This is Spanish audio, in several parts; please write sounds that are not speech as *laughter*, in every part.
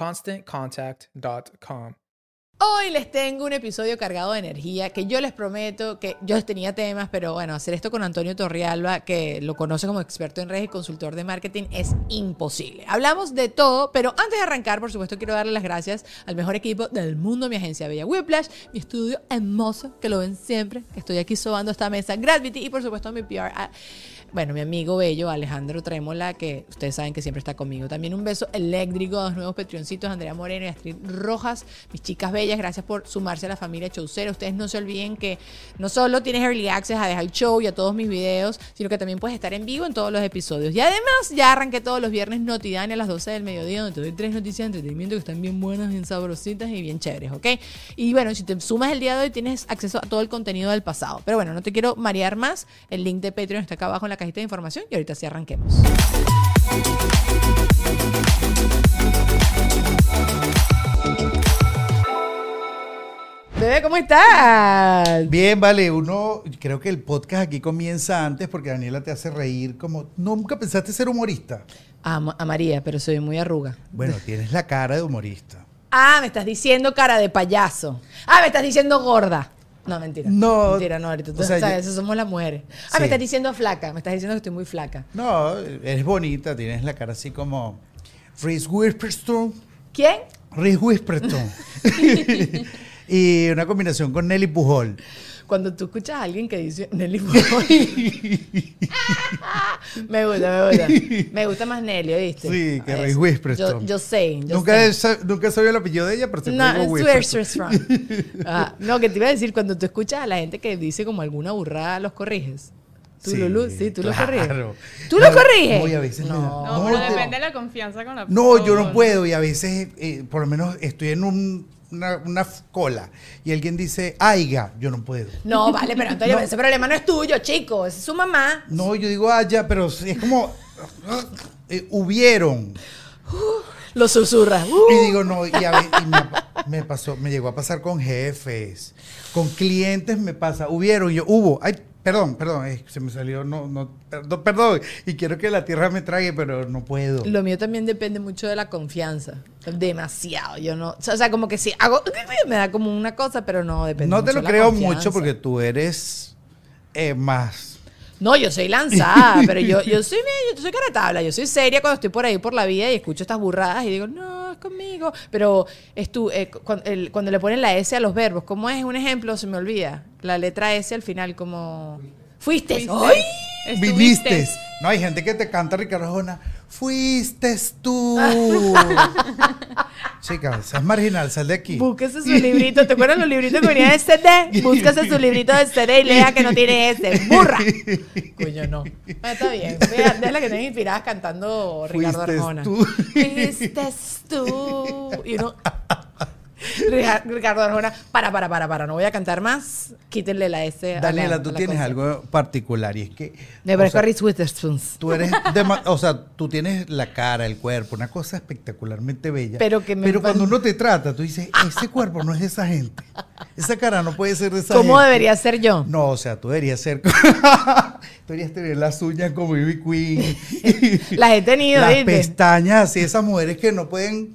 ConstantContact.com. Hoy les tengo un episodio cargado de energía que yo les prometo que yo tenía temas, pero bueno, hacer esto con Antonio Torrialba, que lo conoce como experto en redes y consultor de marketing, es imposible. Hablamos de todo, pero antes de arrancar, por supuesto, quiero darle las gracias al mejor equipo del mundo, mi agencia Bella Whiplash, mi estudio hermoso, que lo ven siempre, que estoy aquí sobando esta mesa, Gravity, y por supuesto mi PR bueno, mi amigo bello Alejandro Trémola, que ustedes saben que siempre está conmigo. También un beso eléctrico a los nuevos petrioncitos, Andrea Moreno y Astrid Rojas, mis chicas bellas, gracias por sumarse a la familia Chaucera. Ustedes no se olviden que no solo tienes early access a dejar el show y a todos mis videos, sino que también puedes estar en vivo en todos los episodios. Y además, ya arranqué todos los viernes Notidani a las 12 del mediodía, donde te doy tres noticias de entretenimiento que están bien buenas, bien sabrositas y bien chéveres, ¿ok? Y bueno, si te sumas el día de hoy, tienes acceso a todo el contenido del pasado. Pero bueno, no te quiero marear más. El link de Patreon está acá abajo en la cajita de información y ahorita sí arranquemos. Bebé, ¿cómo estás? Bien, vale, uno, creo que el podcast aquí comienza antes porque Daniela te hace reír como, ¿nunca pensaste ser humorista? A, a María, pero soy muy arruga. Bueno, tienes la cara de humorista. Ah, me estás diciendo cara de payaso. Ah, me estás diciendo gorda. No, mentira. No. Mentira, no, ahorita tú o sea, sabes, yo- eso somos las mujeres. Ah, Sí. me estás diciendo flaca. Me estás diciendo que estoy muy flaca. No, eres bonita, tienes la cara así como Reese Witherspoon. ¿Quién? Reese Witherspoon. *laughs* *laughs* y una combinación con Nelly Pujol. Cuando tú escuchas a alguien que dice Nelly Pujol. *laughs* me gusta, me gusta. Me gusta más Nelly, ¿viste? Sí, que. Reese Witherspoon. Yo, yo sé. Yo Nunca, sé. he nunca sabía el apellido de ella, pero se No. Witherspoon. *laughs* Ah, no, que te iba a decir, cuando tú escuchas a la gente que dice como alguna burrada, ¿los corriges? ¿Tú, Sí, Lulu? Sí, tú claro. corriges. ¿Tú No, corriges? no, y a veces da- No. No, pero depende de la confianza con la No, yo no persona. puedo y a veces, eh, por lo menos estoy en un- una, cola y alguien dice, aiga, yo no puedo. No, vale, pero Antonio, *laughs* No. ese problema no es tuyo, chico, es su mamá. No, yo digo haya, pero es como, eh, hubieron. Lo susurra. Y Uh. digo, no, y, a y me, me pasó, me llegó a pasar con jefes, con clientes me pasa, hubieron, y yo, hubo, ay, perdón, perdón, eh, se me salió, no, no, perdón, perdón, y quiero que la tierra me trague, pero no puedo. Lo mío también depende mucho de la confianza. Demasiado. Yo no. O sea, como que si hago. *laughs* Me da como una cosa, pero no depende No te mucho lo de creo mucho porque tú eres eh, más No, yo soy lanzada, *laughs* pero yo, yo soy yo soy cara tabla, yo soy seria cuando estoy por ahí por la vida y escucho estas burradas y digo, no, es conmigo. Pero es tú, eh, cu- cuando, el- cuando le ponen la S a los verbos, ¿cómo es un ejemplo? Se me olvida. La letra S al final, como. Fuiste. Fuiste. ¡Ay! Viniste. No, hay gente que te canta Ricardo Arjona. Fuiste tú. *laughs* Chica, seas marginal, sal de aquí. Búsquese su librito. ¿Te acuerdas los libritos que venían en CD? Búsquese su librito de CD y lea que no tiene ese. ¡Burra! Coño, no. Ah, está bien. Vea, de la que tenés inspiradas cantando Ricardo Fuiste Arjona. tú. Fuiste tú. Y uno... Rica- Ricardo Arjona, para, para, para, para, no voy a cantar más. Quítenle la S. a la- Daniela, a tú la tienes cosa. algo particular y es que. Me parezco a Reese Witherspoon. Tú eres, o sea, tú tienes la cara, el cuerpo, una cosa espectacularmente bella. Pero que me Pero cuando uno te trata, tú dices, ese cuerpo no es de esa gente. Esa cara no puede ser de esa ¿Cómo gente. debería ser yo? No, o sea, tú deberías ser. *laughs* tú deberías tener las uñas como Ivy Queen. *laughs* Las he tenido, Las ¿viste? pestañas así, esas mujeres que no pueden.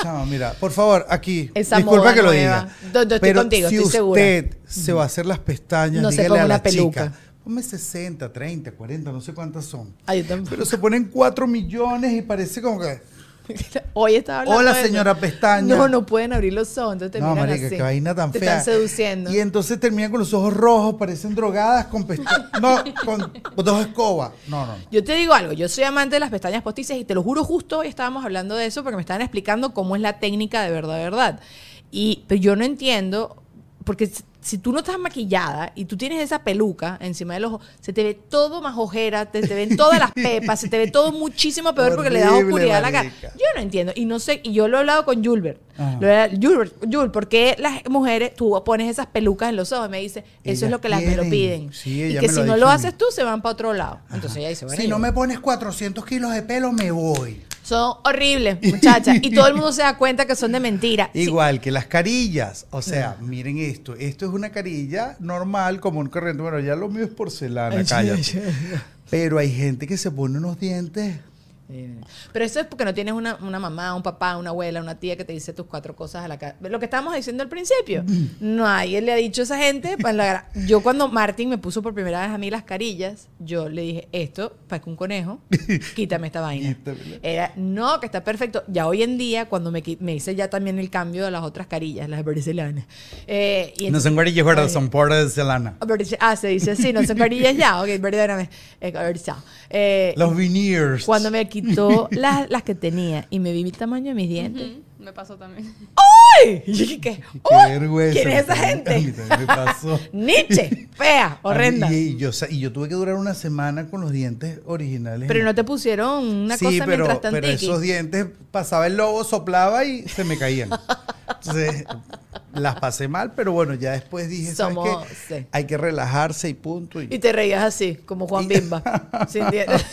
Chama, mira, por favor, aquí. Esa disculpa que lo nueva. diga. Do- do- estoy pero contigo, si estoy segura. usted se va a hacer las pestañas, No se dígale ponga a la peluca. chica. Ponme 60, 30, 40, no sé cuántas son. Ay, yo. Pero se ponen 4 millones y parece como que. *laughs* Hoy estaba hablando Hola, de eso. señora Pestaña. No, no pueden abrir los ojos, entonces te No, miran marica, así. qué vaina tan te fea. están seduciendo. Y entonces terminan con los ojos rojos, parecen drogadas con pestañas. No, con, con dos escobas. No, no. no. Yo te digo algo, yo soy amante de las pestañas postizas y te lo juro, justo hoy estábamos hablando de eso porque me estaban explicando cómo es la técnica de verdad, verdad. Y pero yo no entiendo, porque si- tú no estás maquillada y tú tienes esa peluca encima del ojo, se te ve todo más ojera, te, te ven todas las pepas, se te ve todo muchísimo peor porque le da Horrible, oscuridad a la cara. Yo no entiendo, y no sé, y yo lo he hablado con Julbert. Julbert, Jul, ¿por qué las mujeres, tú pones esas pelucas en los ojos? Y me dice, eso es lo que las me lo quieren. piden. Sí, y que si lo no lo haces tú, se van para otro lado. Entonces ella dice, bueno, Si yo- no me pones 400 kilos de pelo, me voy. Son horribles, muchachas. y todo el mundo se da cuenta que son de mentira. Sí, Igual que las carillas. O sea, miren esto. Esto es una carilla normal, como un corriente. Bueno, ya lo mío es porcelana, cállate. Pero hay gente que se pone unos dientes. Eh, Pero eso es porque no tienes una, una mamá, un papá, una abuela, una tía que te dice tus cuatro cosas a la cara. Lo que estábamos diciendo al principio. Nadie le ha dicho a esa gente. pa' la. Yo cuando Martín me puso por primera vez a mí las carillas, yo le dije, esto, para que un conejo, *laughs* quítame esta vaina. Era, no, que está perfecto. Ya hoy en día, cuando me, me hice ya también el cambio de las otras carillas, las porcelanas. Eh, y No son carillas, güey, son porcelana. Ah, se dice así, no son carillas ya. Ok, *laughs* perdóname. Eh. Eh, Los veneers. cuando me quitó *laughs* las, las que tenía y me vi mi tamaño de mis dientes. Ujú, Me pasó también. ¡Ay! *laughs* Y yo dije, ¿qué? Qué ¡Uy! vergüenza. ¿Quién es esa A mí gente? también me pasó. *laughs* Nietzsche, fea, horrenda. Y, y yo, sa- y yo tuve que durar una semana con los dientes originales. Pero no te pusieron una sí, cosa pero, mientras tanto. pero esos dientes pasaba el lobo, soplaba y se me caían. Entonces, las pasé mal, pero bueno, ya después dije, ¿sabes Somos- qué? sí. Hay que relajarse y punto. Y, Y te reías así, como Juan Y- Bimba. sin dientes.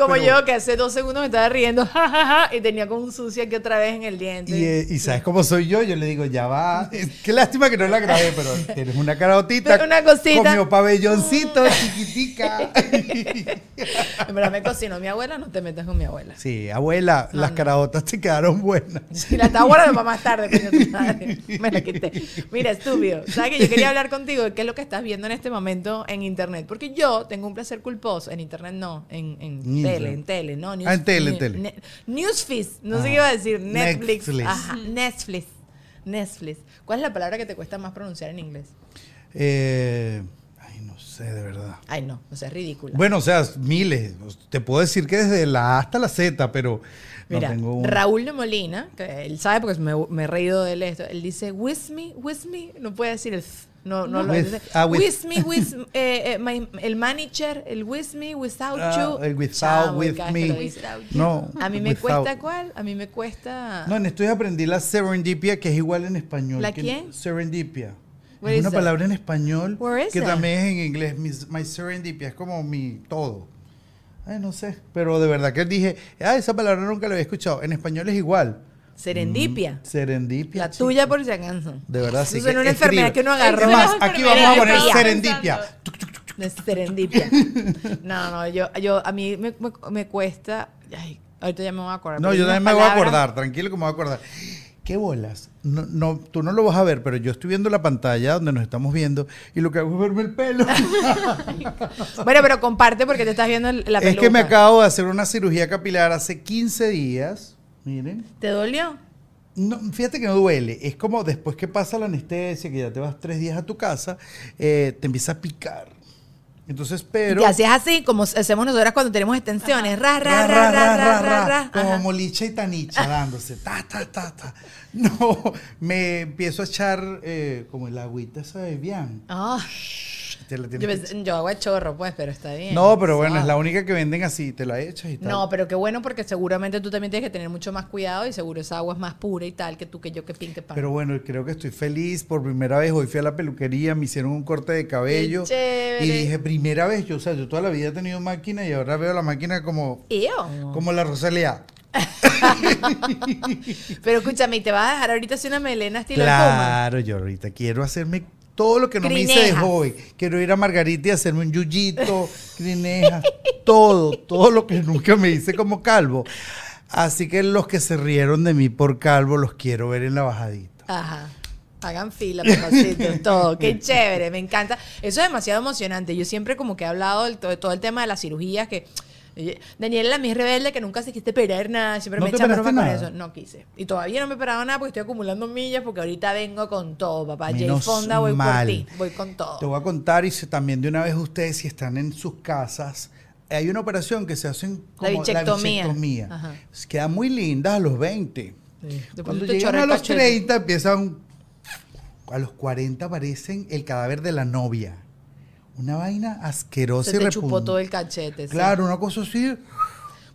Como Pero- yo, que hace dos segundos me estaba riendo, *laughs* ja, ja, ja, y tenía como un sucio aquí otra vez en el diente. y, eh, y ¿sabes cómo soy yo? Yo le digo, ya va. *laughs* Qué lástima que no la grabé, pero tienes una carotita. Pero una cosita. Con mi pabelloncito chiquitica. *laughs* En verdad me cocinó mi abuela, no te metas con mi abuela. sí, abuela, No, las no. caraotas te quedaron buenas. Y la estaba guardando para más tarde, coño. Me la quité. Mira, estúpido. ¿Sabes que yo quería hablar contigo de qué es lo que estás viendo en este momento en internet? Porque yo tengo un placer culposo. En internet no, en, en En tele, en tele, no. Ah, en tele, en tele. ne- Newsfeed, no sé qué iba a decir. Netflix. Netflix. Ajá, Netflix. Netflix. ¿Cuál es la palabra que te cuesta más pronunciar en inglés? Eh, ay, no sé, de verdad. Ay, no, o sea, es ridícula. Bueno, o sea, miles. Te puedo decir que desde la A hasta la Z, pero Mira, no un... Raúl de Molina, que él sabe porque me, me he reído de él esto, él dice, with me, with me, no puede decir el th, no, no, lo With- dice. ah, with- with me, with, *laughs* eh, eh, my- el manager, el with me, without Ah, you. el without, with me. No, A mí me without. cuesta, ¿cuál? A mí me cuesta... No, en esto aprendí la serendipia, que es igual en español. ¿La que- quién? Serendipia. Where es una that? palabra en español que that? también es en inglés. mis- My serendipia es como mi todo. Ay, no sé. Pero de verdad que dije, ah, esa palabra nunca la había escuchado. En español es igual. Serendipia. Serendipia. La chica. tuya por si acaso. De verdad, sí. Eso es que una enfermedad que uno agarró. Es más, aquí vamos a poner serendipia. De serendipia. *laughs* No, no, yo, yo, a mí me, me, me cuesta... Ay, ahorita ya me voy a acordar. No, yo también me voy a acordar, tranquilo que me voy a acordar. ¿Qué bolas? No, no, tú no lo vas a ver, pero yo estoy viendo la pantalla donde nos estamos viendo y lo que hago es verme el pelo. *laughs* Bueno, pero comparte porque te estás viendo la es peluca. que me acabo de hacer una cirugía capilar hace 15 días. Miren. ¿Te dolió? No, fíjate que no duele. Es como después que pasa la anestesia, que ya te vas tres días a tu casa, eh, te empieza a picar. Entonces, Y pero... te hacías así, como hacemos nosotras cuando tenemos extensiones. Ra, ra, ra, ra, ra, ra, ra. como Ajá. molicha y tanicha *laughs* dándose. Ta, ta, ta, ta. No, me empiezo a echar eh, como el agüita esa de Bian. Ah, Te la tienes yo, que pensé- yo hago a chorro, pues, pero está bien. No, pero bueno, es la única que venden así, te la echas y tal. No, pero qué bueno porque seguramente tú también tienes que tener mucho más cuidado y seguro esa agua es más pura y tal que tú, que yo, que pin, que pan. Pero bueno, creo que estoy feliz. Por primera vez hoy fui a la peluquería, me hicieron un corte de cabello. chévere. Y dije, primera vez, yo, o sea, yo toda la vida he tenido máquina y ahora veo la máquina como, Ew. como la Rosalía. *laughs* Pero escúchame, ¿y te vas a dejar ahorita así una melena estilo Puma? Claro, yo ahorita quiero hacerme todo lo que no me hice de joven. Quiero ir a Margarita y hacerme un yuyito, crinejas, todo, todo lo que nunca me hice como calvo. Así que los que se rieron de mí por calvo los quiero ver en la bajadita. Ajá. Hagan fila, todo. Qué *laughs* chévere, me encanta. Eso es demasiado emocionante. Yo siempre como que he hablado de todo el tema de las cirugías que... Daniela, la mi rebelde, que nunca se quiste operar nada, siempre ¿No me te echa broma con eso. No quise. Y todavía no me he operado nada porque estoy acumulando millas porque ahorita vengo con todo, papá. Jay Menos Fonda, voy mal. por ti, voy con todo. Te voy a contar y si- también de una vez ustedes si están en sus casas, hay una operación que se hacen como bichectomía. bichectomía. Ajá. Quedan muy lindas a los 20. Sí. Cuando te llegan a los cachete. 30 empiezan... A los 40 aparecen el cadáver de la novia. Una vaina asquerosa Se y te chupó repugnante. todo el cachete. sí. Claro, una cosa así.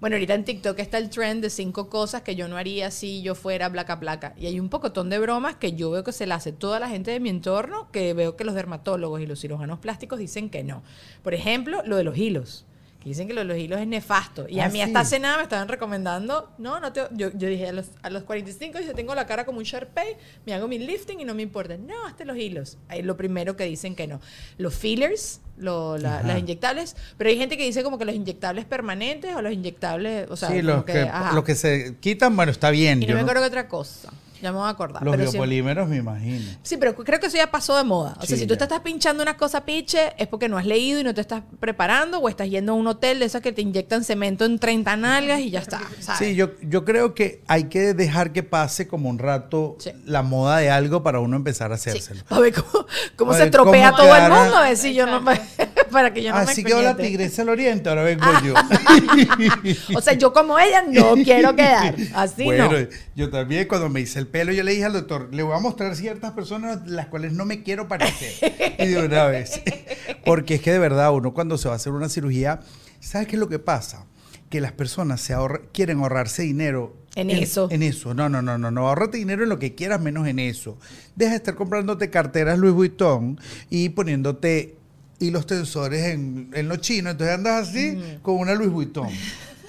Bueno, ahorita en TikTok está el trend de cinco cosas que yo no haría si yo fuera placa placa. Y hay un pocotón de bromas que yo veo que se le hace toda la gente de mi entorno, que veo que los dermatólogos y los cirujanos plásticos dicen que no. Por ejemplo, lo de los hilos. Que dicen que lo de los hilos es nefasto. Y Ah, a mí sí. hasta hace nada me estaban recomendando, no, no te, yo, yo dije a los, a los 45, dice, tengo la cara como un Sharpay, me hago mi lifting y no me importa. No, hazte los hilos. Ahí lo primero que dicen que no. Los fillers, lo- la- las inyectables, pero hay gente que dice como que los inyectables permanentes o los inyectables, o sea, sí, los que, los que se quitan, bueno, está bien. Y no yo me no- acuerdo que otra cosa. Ya me voy a acordar. los pero biopolímeros, me imagino. Sí, pero creo que eso ya pasó de moda. O sea, si tú ya. te estás pinchando una cosa piche, es porque no has leído y no te estás preparando, o estás yendo a un hotel de esas que te inyectan cemento en 30 nalgas y ya está. *laughs* ¿sabes? Sí, yo, yo creo que hay que dejar que pase como un rato Sí. la moda de algo para uno empezar a Sí, hacérselo. para ver cómo, cómo A se ver tropea cómo todo el mundo, a ver si yo no me- *laughs* para que yo no Así me quedó la tigresa del oriente, ahora vengo yo. *laughs* O sea, yo como ella no *laughs* quiero quedar. Así bueno, no. yo también cuando me hice el pelo, yo le dije al doctor, le voy a mostrar ciertas personas las cuales no me quiero parecer. y de una vez. *laughs* Porque es que de verdad, uno cuando se va a hacer una cirugía, ¿sabes qué es lo que pasa? Que las personas se ahorra- quieren ahorrarse dinero. En eso. En eso. No, no, no, no, no. Ahorrate dinero en lo que quieras, menos en eso. Deja de estar comprándote carteras Louis Vuitton y poniéndote hilos tensores en, en lo chino. Entonces andas así con una Louis Vuitton.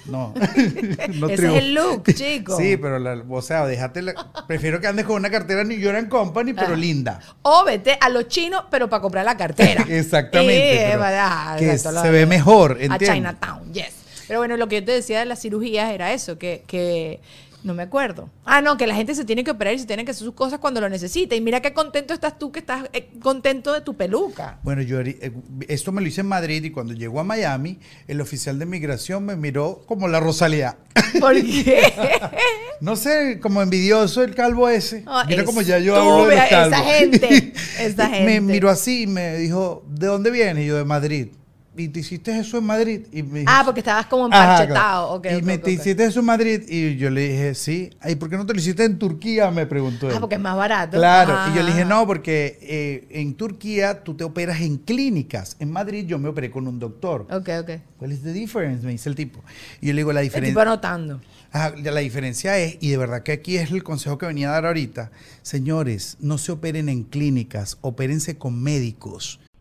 No. no *laughs* Ese es el look, chico. Sí, pero, la- o sea, déjate la- prefiero que andes con una cartera New York and Company, pero linda. O vete a los chinos, pero para comprar la cartera. *laughs* Exactamente, Eh, para- que exacto, se ve mejor, A ¿entiendes? Chinatown, yes. Pero bueno, lo que yo te decía de las cirugías era eso, que, que no me acuerdo. Ah, no, que la gente se tiene que operar y se tiene que hacer sus cosas cuando lo necesita. Y mira qué contento estás tú que estás eh, contento de tu peluca. Bueno, yo eh, esto me lo hice en Madrid y cuando llegó a Miami, el oficial de migración me miró como la Rosalía. *laughs* ¿Por qué? *laughs* No sé, como envidioso el calvo ese. Ah, Mira como ya yo hablo de los esa gente, *laughs* esa gente. Me miró así y me dijo, ¿de dónde vienes? Y yo, de Madrid. ¿Y te hiciste eso en Madrid? Y me dijo, Ah, porque estabas como empachetado. claro. Ok, y me te hiciste eso en Madrid y yo le dije, sí. ¿Y por qué no te lo hiciste en Turquía? Me preguntó él. Ah, porque es más barato. Claro, Ah. y yo le dije, no, porque eh, en Turquía tú te operas en clínicas. En Madrid yo me operé con un doctor. Ok, ok. ¿Cuál es la diferencia? Me dice el tipo. Y yo le digo, la El tipo diferencia... anotando. La la diferencia es, y de verdad que aquí es el consejo que venía a dar ahorita, señores, no se operen en clínicas, opérense con médicos.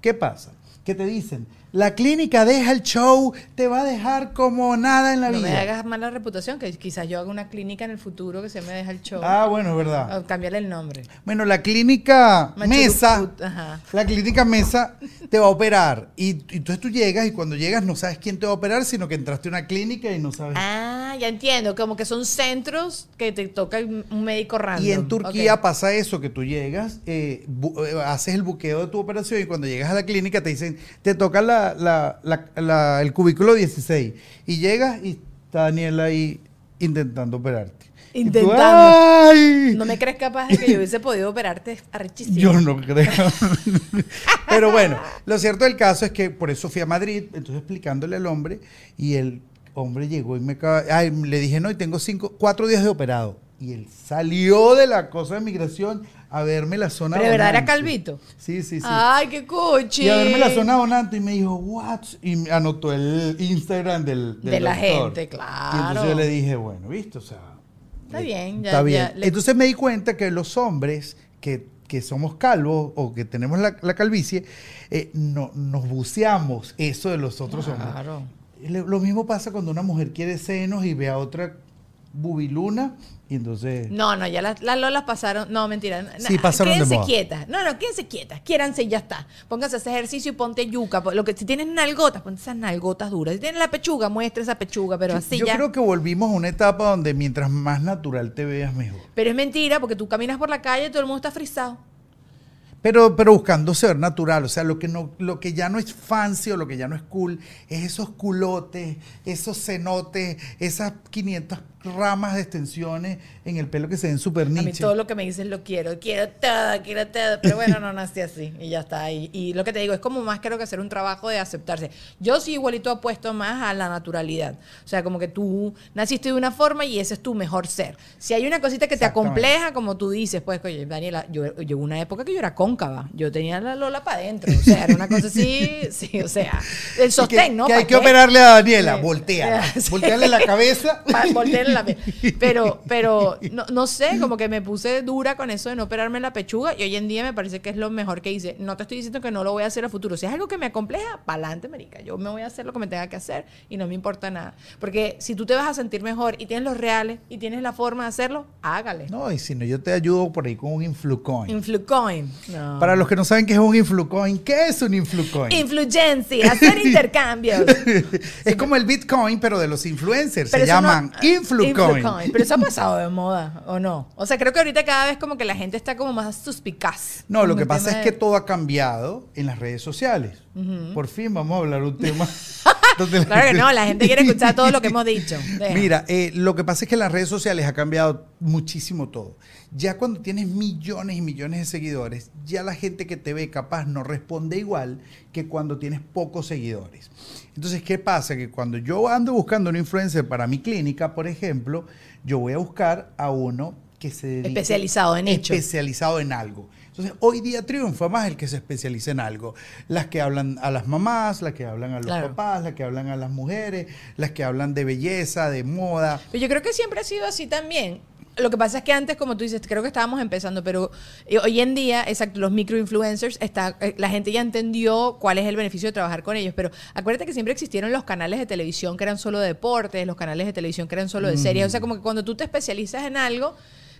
¿Qué pasa? Que te dicen, la clínica deja el show, te va a dejar como nada en la No vida. me hagas mala reputación, que quizás yo haga una clínica en el futuro que se me deja el show. Ah, bueno, es verdad. O cambiarle el nombre. Bueno, la clínica Mesa, ajá. la clínica Mesa te va a operar. Y, y entonces tú llegas y cuando llegas no sabes quién te va a operar, sino que entraste a una clínica y no sabes. Ah, ya entiendo. Como que son centros que te toca un médico random. Y en Turquía pasa eso, que tú llegas, eh, eh, haces el buqueo de tu operación y cuando llegas a la clínica te dicen, te toca la, la- la- la- el cubículo 16. Y llegas y está Daniela ahí intentando operarte. Tú, Intentando. ¡ay! No me crees capaz de que yo hubiese podido operarte arrechísimo. Yo no creo. *laughs* Pero bueno, lo cierto del caso es que por eso fui a Madrid, entonces explicándole al hombre, y el hombre llegó y me ay, le dije, no, y tengo cinco, cuatro días de operado. Y él salió de la cosa de migración a verme la zona ¿Pero de verdad era calvito? Sí, sí, sí. Ay, qué coche. y a verme la zona donante y me dijo, what? Y me anotó el Instagram del, del De la doctor. gente, Y claro. entonces yo le dije, bueno, ¿viste? O sea, Está bien, ya- Está bien. ya Entonces me di cuenta que los hombres que, que somos calvos o que tenemos la, la calvicie, eh, no, nos buceamos eso de los otros Claro. hombres. Le- Lo mismo pasa cuando una mujer quiere senos y ve a otra bubiluna y entonces... No, no, ya las, las lolas pasaron. No, mentira. Sí, pasaron de Quédense moda. quietas. No, no, quédense quietas. Quiéranse y ya está. Pónganse a hacer ejercicio y ponte yuca. Lo que, si tienes nalgotas, ponte esas nalgotas duras. Si tienes la pechuga, muestra esa pechuga, pero Yo- así yo ya. creo que volvimos a una etapa donde mientras más natural te veas mejor. Pero es mentira porque tú caminas por la calle y todo el mundo está frisado. Pero, pero buscando ser natural, o sea, lo que, no, lo que ya no es fancy o lo que ya no es cool es esos culotes, esos cenotes, esas 500 ramas de extensiones en el pelo que se ven súper A mí niche. todo lo que me dices lo quiero. Quiero todo, quiero todo. Pero bueno, no nací así y ya está. Y, y lo que te digo es como más creo que hacer un trabajo de aceptarse. Yo sí igualito apuesto más a la naturalidad. O sea, como que tú naciste de una forma y ese es tu mejor ser. Si hay una cosita que te acompleja, como tú dices, pues, oye, Daniela, yo llegó una época que yo era cóncava. Yo tenía la lola para adentro. O sea, era una cosa así, *laughs* sí, o sea, el sostén, que, ¿no? que ¿Pa' hay que operarle a Daniela, voltea, Sí. voltearle *laughs* la cabeza. Pa- voltearle la Pero, pero no, no sé, como que me puse dura con eso de no operarme la pechuga y hoy en día me parece que es lo mejor que hice. No te estoy diciendo que no lo voy a hacer a futuro. Si es algo que me acompleja, pa'lante, marica. Yo me voy a hacer lo que me tenga que hacer y no me importa nada. Porque si tú te vas a sentir mejor y tienes los reales y tienes la forma de hacerlo, hágale. No, y si no, yo te ayudo por ahí con un Influcoin. Influcoin. No. Para los que no saben qué es un Influcoin, ¿qué es un Influcoin? Influencia, *laughs* hacer intercambios. es como el Bitcoin, pero de los influencers. Pero se eso no- llaman Influcoin. Influcoin. Pero eso ha pasado de moda, ¿o no? O sea, creo que ahorita cada vez como que la gente está como más suspicaz. No, lo que pasa es de- que todo ha cambiado en las redes sociales. Por fin vamos a hablar un tema. *laughs* Claro que no, la gente quiere escuchar todo lo que *laughs* hemos dicho. Deja. Mira, eh, lo que pasa es que en las redes sociales ha cambiado muchísimo todo. Ya cuando tienes millones y millones de seguidores, ya la gente que te ve capaz no responde igual que cuando tienes pocos seguidores. Entonces, ¿qué pasa? Que cuando yo ando buscando un influencer para mi clínica, por ejemplo, yo voy a buscar a uno que se dedique- Especializado en hecho. especializado en algo. Entonces, hoy día triunfa más el que se especializa en algo. Las que hablan a las mamás, las que hablan a los Claro. papás, las que hablan a las mujeres, las que hablan de belleza, de moda. Pero yo creo que siempre ha sido así también. Lo que pasa es que antes, como tú dices, creo que estábamos empezando, pero eh, hoy en día, exacto, los microinfluencers, está, eh, la gente ya entendió cuál es el beneficio de trabajar con ellos. Pero acuérdate que siempre existieron los canales de televisión que eran solo de deportes, los canales de televisión que eran solo de series. O sea, como que cuando tú te especializas en algo,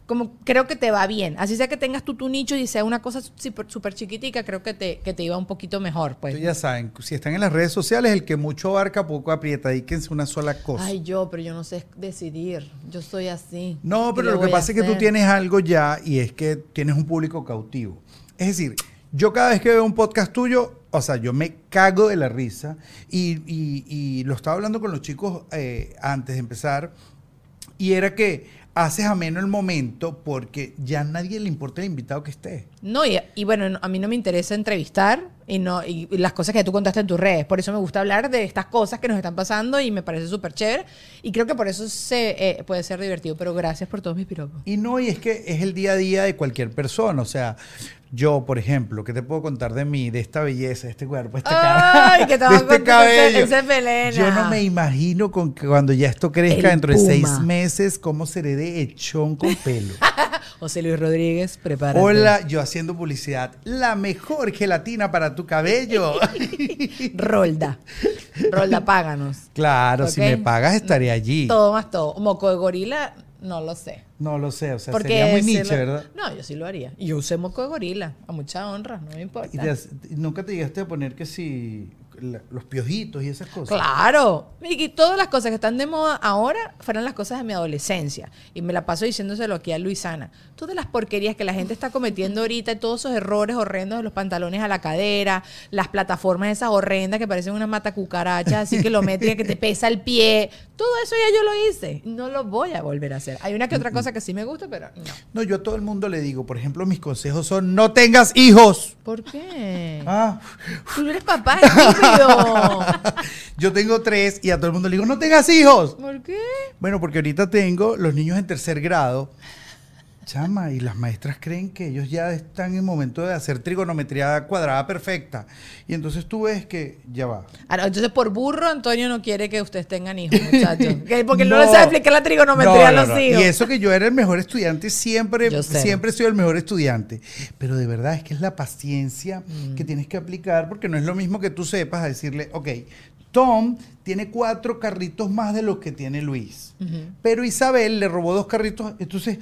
como creo que te va bien. Así sea que tengas tú tu nicho y sea una cosa súper chiquitica, creo que te, que te iba un poquito mejor. Pues. Entonces, ya saben, si están en las redes sociales, el que mucho abarca, poco aprieta. Dedíquense una sola cosa. Ay, yo, pero yo no sé decidir. Yo soy así. No, ¿Qué pero lo que pasa es que tú tienes algo ya y es que tienes un público cautivo. Es decir, yo cada vez que veo un podcast tuyo, o sea, yo me cago de la risa y, y- y lo estaba hablando con los chicos eh, antes de empezar Y era que haces ameno el momento porque ya a nadie le importa el invitado que esté. No, y, y bueno, no- a mí no me interesa entrevistar y, no, y, las cosas que tú contaste en tus redes. Por eso me gusta hablar de estas cosas que nos están pasando y me parece súper chévere. Y creo que por eso se, eh, puede ser divertido. Pero gracias por todos mis piropos. Y no, y es que es el día a día de cualquier persona. O sea, yo, por ejemplo, ¿qué te puedo contar de mí, de esta belleza, de este cuerpo, este Ay, que *laughs* te de este ese- cabello? ese pelena. Yo no me imagino con que cuando ya esto crezca El dentro de seis puma. meses, cómo seré de echón con *laughs* pelo. José Luis Rodríguez, prepárate. Hola, yo haciendo publicidad. La mejor gelatina para tu cabello. *laughs* Rolda. Rolda, páganos. claro, si me pagas estaré allí. Todo más todo. Moco de gorila, no lo sé. No lo sé, o sea, Porque sería muy decirlo- niche, ¿verdad? No, yo sí lo haría. Yo usé moco de gorila, a mucha honra, no me importa. Y te has- nunca te llegaste a poner que si la- los piojitos y esas cosas. Claro. Y todas las cosas que están de moda ahora fueron las cosas de mi adolescencia. Y me la paso diciéndoselo aquí a Luisana. Todas las porquerías que la gente está cometiendo ahorita, y todos esos errores horrendos de los pantalones a la cadera, las plataformas esas horrendas que parecen una mata cucaracha, así kilométrica que te pesa el pie. Todo eso ya yo lo hice. No lo voy a volver a hacer. Hay una que otra cosa que sí me gusta, pero no. No, yo a todo el mundo le digo, por ejemplo, mis consejos son no tengas hijos. ¿Por qué? Ah, Tú eres papá, *laughs* yo tengo tres y a todo el mundo le digo, no tengas hijos. ¿Por qué? Bueno, porque ahorita tengo los niños en tercer grado. Chama, y las maestras creen que ellos ya están en momento de hacer trigonometría cuadrada perfecta. Y entonces tú ves que ya va. Ah, no, entonces, por burro, Antonio no quiere que ustedes tengan hijos, muchachos. *laughs* Que- Porque no, No. le sabe explicar la trigonometría No, a los hijos. Y eso que yo era el mejor estudiante, siempre, siempre soy el mejor estudiante. Pero de verdad es que es la paciencia Mm. que tienes que aplicar, porque no es lo mismo que tú sepas a decirle, ok, Tom tiene cuatro carritos más de los que tiene Luis. Pero Isabel le robó dos carritos, entonces,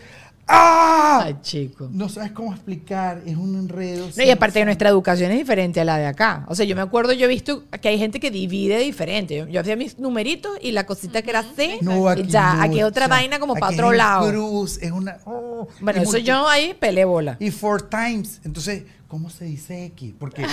¡ah! Ay, chico. No sabes cómo explicar, es un enredo. No, y aparte que nuestra educación es diferente a la de acá. O sea, yo me acuerdo, yo he visto que hay gente que divide diferente. Yo, yo hacía mis numeritos y la cosita que era C, No, aquí ya, no, aquí es otra vaina como para otro es lado. Cruz, es una. oh, Bueno, y eso multi- yo ahí pelé bola. Y four times. Entonces, ¿cómo se dice X? Porque,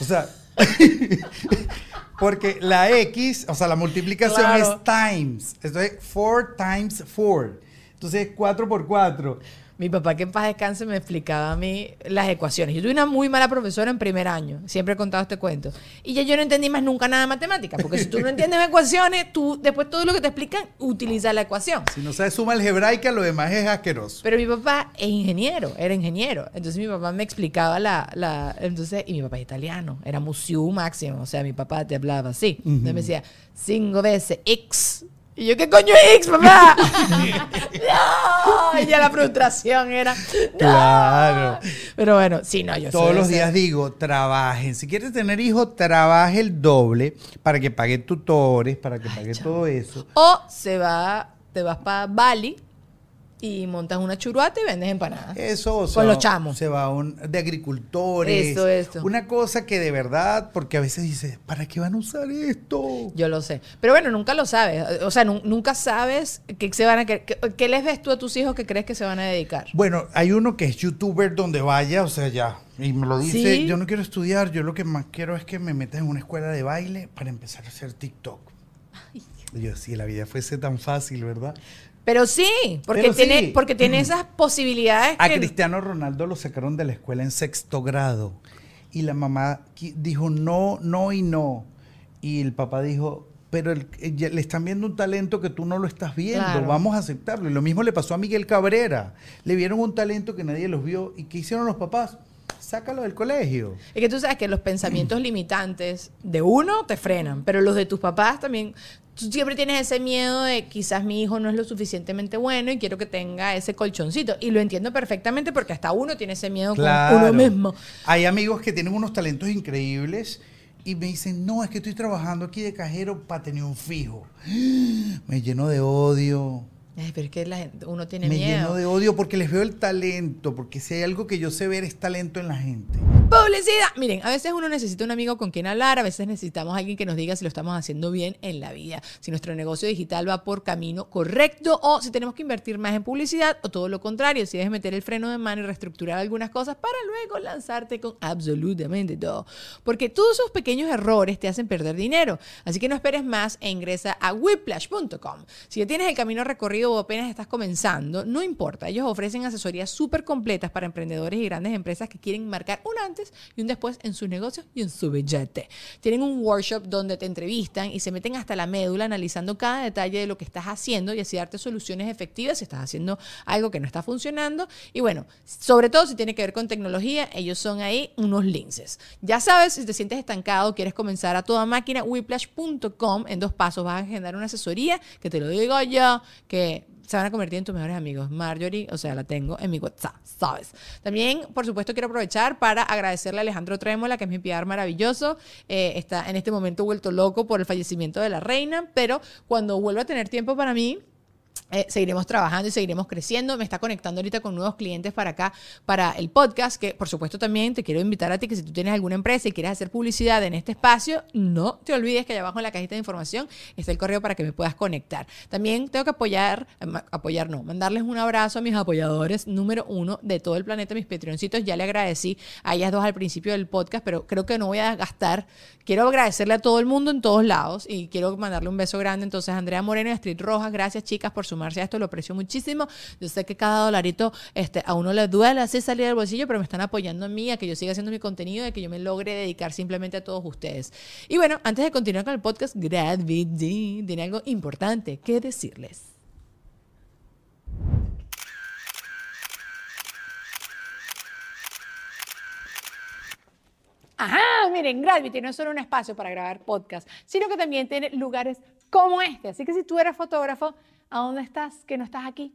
o sea, *laughs* porque la X, o sea, la multiplicación Claro. es times. Entonces, four times four. Entonces, 4 por 4. Mi papá, que en paz descanse, me explicaba a mí las ecuaciones. Yo tuve una muy mala profesora en primer año. Siempre he contado este cuento. Y ya yo no entendí más nunca nada de matemáticas. Porque si tú no entiendes ecuaciones, tú después todo lo que te explican, utiliza la ecuación. Si no sabes suma algebraica, lo demás es asqueroso. Pero mi papá es ingeniero, era ingeniero. Entonces mi papá me explicaba la, la entonces, y mi papá es italiano, era musiu máximo. O sea, mi papá te hablaba así. Entonces me decía, cinco veces X. Y yo, ¿qué coño es X, papá? *laughs* no, y ya la frustración era. "No". Claro. Pero bueno, sí, no, yo Todos los días digo, trabajen. Si quieres tener hijos, trabaje el doble para que pague tutores, para que pague todo eso. O se va, te vas para Bali y montas una churuata y vendes empanadas. Eso, o Con sea, los chamos. Se va un, de agricultores. Eso, eso. Una cosa que de verdad, porque a veces dices, ¿para qué van a usar esto? Yo lo sé. Pero bueno, nunca lo sabes. O sea, nu- nunca sabes qué se van a qué, qué- les ves tú a tus hijos que crees que se van a dedicar. Bueno, hay uno que es youtuber donde vaya, o sea, ya. Y me lo dice, ¿Sí? yo no quiero estudiar, yo lo que más quiero es que me metas en una escuela de baile para empezar a hacer TikTok. Y yo, si la vida fuese tan fácil, ¿verdad? Pero sí, porque Pero tiene, sí. porque tiene esas *clears throat* posibilidades A que Cristiano Ronaldo lo sacaron de la escuela en sexto grado. Y la mamá dijo no, no y no. Y el papá dijo, pero el- eh, le están viendo un talento que tú no lo estás viendo, Claro. vamos a aceptarlo. Y lo mismo le pasó a Miguel Cabrera. Le vieron un talento que nadie los vio. ¿Y qué hicieron los papás? Sácalo del colegio. Es que tú sabes que los pensamientos limitantes de uno te frenan, pero los de tus papás también. Tú siempre tienes ese miedo de quizás mi hijo no es lo suficientemente bueno y quiero que tenga ese colchoncito. Y lo entiendo perfectamente porque hasta uno tiene ese miedo con uno mismo. Hay amigos que tienen unos talentos increíbles y me dicen, no, es que estoy trabajando aquí de cajero para tener un fijo. *gasps* Me lleno de odio. Ay, pero es que la gente- uno tiene Me miedo. lleno de odio porque les veo el talento, porque si hay algo que yo sé ver es talento en la gente. Publicidad. Miren, a veces uno necesita un amigo con quien hablar, a veces necesitamos a alguien que nos diga si lo estamos haciendo bien en la vida, si nuestro negocio digital va por camino correcto o si tenemos que invertir más en publicidad o todo lo contrario, si debes meter el freno de mano y reestructurar algunas cosas para luego lanzarte con absolutamente todo. Porque todos esos pequeños errores te hacen perder dinero. Así que no esperes más e ingresa a whiplash.com. Si ya tienes el camino recorrido o apenas estás comenzando, no importa. Ellos ofrecen asesorías súper completas para emprendedores y grandes empresas que quieren marcar un antes y un después en sus negocios y en su billete. Tienen un workshop donde te entrevistan y se meten hasta la médula analizando cada detalle de lo que estás haciendo y así darte soluciones efectivas si estás haciendo algo que no está funcionando. Y bueno, sobre todo si tiene que ver con tecnología, ellos son ahí unos linces. Ya sabes, si te sientes estancado, quieres comenzar a toda máquina, whiplash.com en dos pasos vas a generar una asesoría que te lo digo yo, que se van a convertir en tus mejores amigos. Marjorie, o sea, la tengo en mi WhatsApp, ¿sabes? También, por supuesto, quiero aprovechar para agradecerle a Alejandro Trémola, que es mi PR maravilloso. Eh, está en este momento vuelto loco por el fallecimiento de la reina, pero cuando vuelva a tener tiempo para mí, eh, seguiremos trabajando y seguiremos creciendo. Me está conectando ahorita con nuevos clientes para acá, para el podcast, que por supuesto también te quiero invitar a ti que si tú tienes alguna empresa y quieres hacer publicidad en este espacio, no te olvides que allá abajo en la cajita de información está el correo para que me puedas conectar. También tengo que apoyar, eh, apoyar no, mandarles un abrazo a mis apoyadores número uno de todo el planeta, mis Patreoncitos. Ya le agradecí a ellas dos al principio del podcast, pero creo que no voy a gastar. Quiero agradecerle a todo el mundo en todos lados y quiero mandarle un beso grande. Entonces, Andrea Moreno y Street Rojas, gracias chicas por sumarse esto, lo aprecio muchísimo. Yo sé que cada dolarito este, a uno le duele así salir del bolsillo, pero me están apoyando a mí, a que yo siga haciendo mi contenido y a que yo me logre dedicar simplemente a todos ustedes. Y bueno, antes de continuar con el podcast, Gravity tiene algo importante que decirles. Ajá, miren, Gravity no es solo un espacio para grabar podcast, sino que también tiene lugares como este. Así que si tú eres fotógrafo, ¿a dónde estás? Que no estás aquí.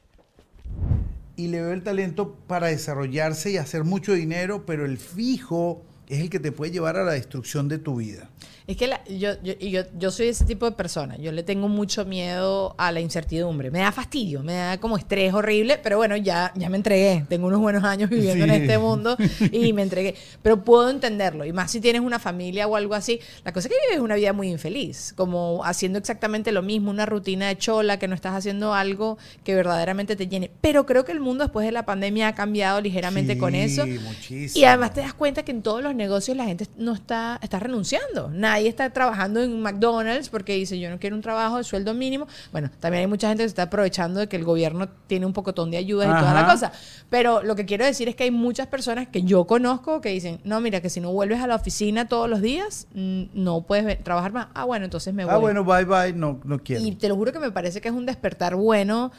y le veo el talento para desarrollarse y hacer mucho dinero, pero el fijo es el que te puede llevar a la destrucción de tu vida. Es que yo, yo, yo, yo, soy ese tipo de persona. Yo le tengo mucho miedo a la incertidumbre. Me da fastidio, me da como estrés horrible, pero bueno, ya, ya me entregué. Tengo unos buenos años viviendo en este mundo y me entregué. Pero puedo entenderlo. Y más si tienes una familia o algo así. La cosa es que vives una vida muy infeliz, como haciendo exactamente lo mismo, una rutina de chola, que no estás haciendo algo que verdaderamente te llene. Pero creo que el mundo después de la pandemia ha cambiado ligeramente con eso. Muchísimo. Y además te das cuenta que en todos los negocios la gente no está, está renunciando. Nadie está trabajando en McDonald's porque dice yo no quiero un trabajo de sueldo mínimo. Bueno, también hay mucha gente que se está aprovechando de que el gobierno tiene un pocotón de ayudas y toda la cosa. Pero lo que quiero decir es que hay muchas personas que yo conozco que dicen, no, mira, que si no vuelves a la oficina todos los días, mm, no puedes trabajar más. Ah, bueno, entonces me ah, voy. Ah, bueno, bye bye, no, no quiero. Y te lo juro que me parece que es un despertar bueno